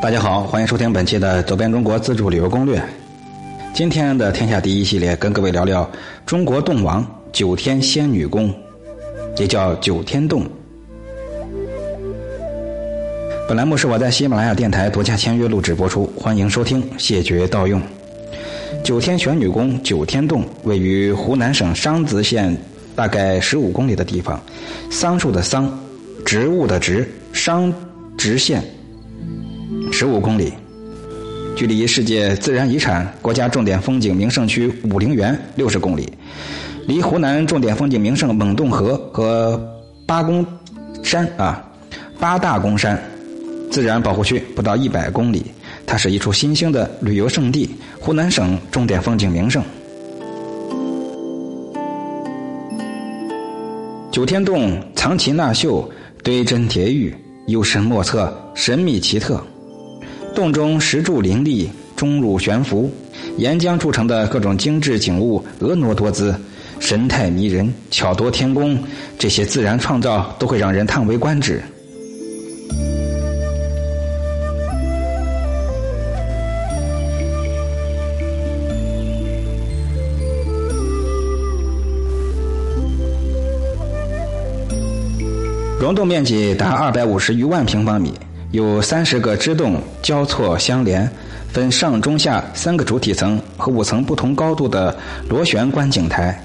大家好，欢迎收听本期的《走遍中国自助旅游攻略》。今天的天下第一系列，跟各位聊聊中国洞王九天仙女宫，也叫九天洞。本栏目是我在喜马拉雅电台独家签约录制播出，欢迎收听，谢绝盗用。九天玄女宫九天洞位于湖南省桑植县大概十五公里的地方，桑树的桑，植物的植，桑植县。十五公里，距离世界自然遗产、国家重点风景名胜区武陵源六十公里，离湖南重点风景名胜蒙洞河和八公山啊八大公山自然保护区不到一百公里。它是一处新兴的旅游胜地，湖南省重点风景名胜。九天洞藏奇纳秀，堆珍叠玉，幽深莫测，神秘奇特。洞中石柱林立，钟乳悬浮，岩浆铸成的各种精致景物婀娜多姿，神态迷人，巧夺天工。这些自然创造都会让人叹为观止。溶洞面积达二百五十余万平方米。有三十个支洞交错相连，分上中下三个主体层和五层不同高度的螺旋观景台，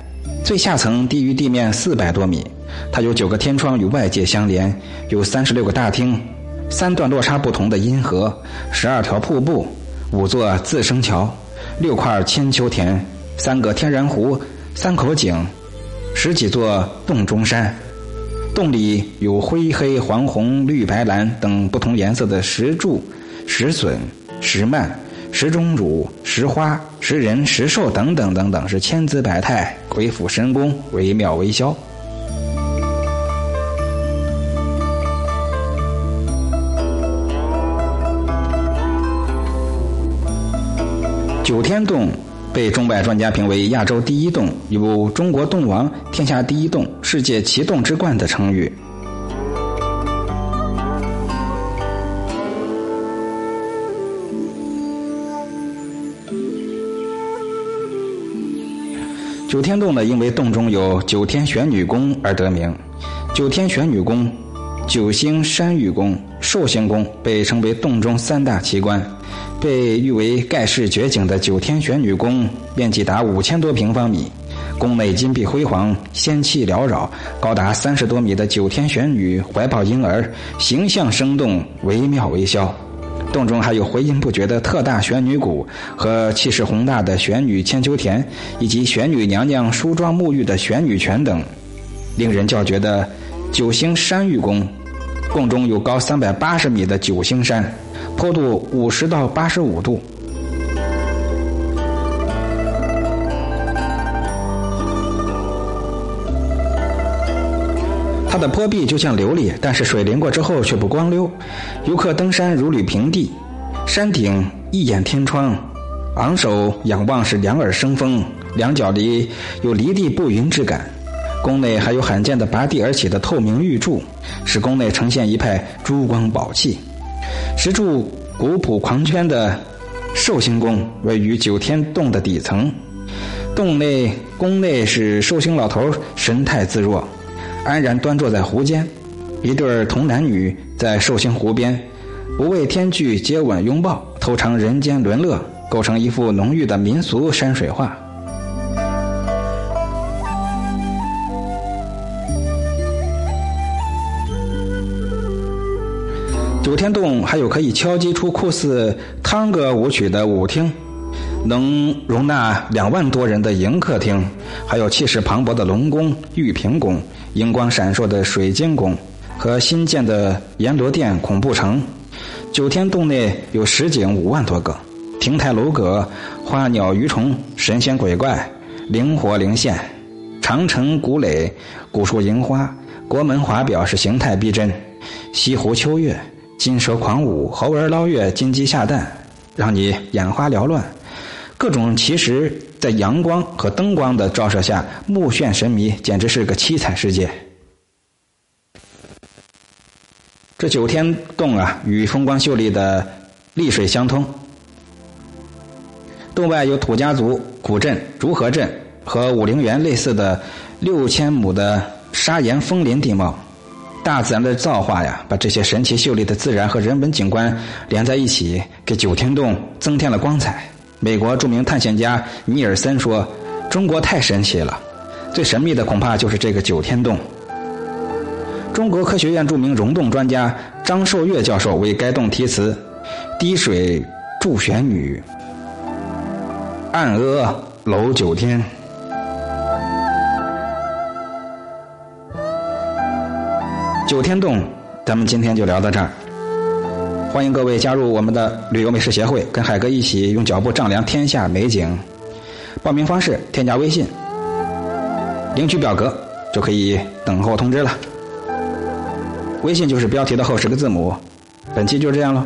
最下层低于地面四百多米。它有九个天窗与外界相连，有三十六个大厅，三段落差不同的阴河，十二条瀑布，五座自生桥，六块千秋田，三个天然湖，三口井，十几座洞中山。洞里有灰黑黄红绿白蓝等不同颜色的石柱、石笋、石幔、石钟乳、石花、石人、石兽等等等等，是千姿百态，鬼斧神工，惟妙惟肖。九天洞。被中外专家评为亚洲第一洞，有“中国洞王”“天下第一洞”“世界奇洞之冠”的称誉。九天洞呢，因为洞中有九天玄女宫而得名。九天玄女宫、九星山玉宫、寿星宫被称为洞中三大奇观。被誉为盖世绝景的九天玄女宫，面积达五千多平方米，宫内金碧辉煌，仙气缭绕。高达三十多米的九天玄女怀抱婴儿，形象生动，惟妙惟肖。洞中还有回音不绝的特大玄女谷和气势宏大的玄女千秋田，以及玄女娘娘梳妆沐浴的玄女泉等。令人叫绝的九星山玉宫，宫中有高三百八十米的九星山。坡度五十到八十五度，它的坡壁就像琉璃，但是水淋过之后却不光溜。游客登山如履平地，山顶一眼天窗，昂首仰望是两耳生风，两脚离有离地不云之感。宫内还有罕见的拔地而起的透明玉柱，使宫内呈现一派珠光宝气。石柱古朴狂圈的寿星宫位于九天洞的底层，洞内宫内是寿星老头神态自若，安然端坐在湖间，一对童男女在寿星湖边不畏天惧接吻拥抱，偷尝人间沦乐，构成一幅浓郁的民俗山水画。九天洞还有可以敲击出酷似探戈舞曲的舞厅，能容纳两万多人的迎客厅，还有气势磅礴的龙宫、玉屏宫、荧光闪烁的水晶宫和新建的阎罗殿恐怖城。九天洞内有实景五万多个，亭台楼阁、花鸟鱼虫、神仙鬼怪，灵活灵现，长城古垒、古树银花、国门华表是形态逼真，西湖秋月。金蛇狂舞，猴儿捞月，金鸡下蛋，让你眼花缭乱。各种奇石在阳光和灯光的照射下，目眩神迷，简直是个七彩世界。这九天洞啊，与风光秀丽的丽水相通。洞外有土家族古镇、竹河镇和武陵源类似的六千亩的砂岩枫林地貌。大自然的造化呀，把这些神奇秀丽的自然和人文景观连在一起，给九天洞增添了光彩。美国著名探险家尼尔森说：“中国太神奇了，最神秘的恐怕就是这个九天洞。”中国科学院著名溶洞专家张寿岳教授为该洞题词：“滴水助玄女，暗阿楼九天。”九天洞，咱们今天就聊到这儿。欢迎各位加入我们的旅游美食协会，跟海哥一起用脚步丈量天下美景。报名方式：添加微信，领取表格就可以等候通知了。微信就是标题的后十个字母。本期就这样了。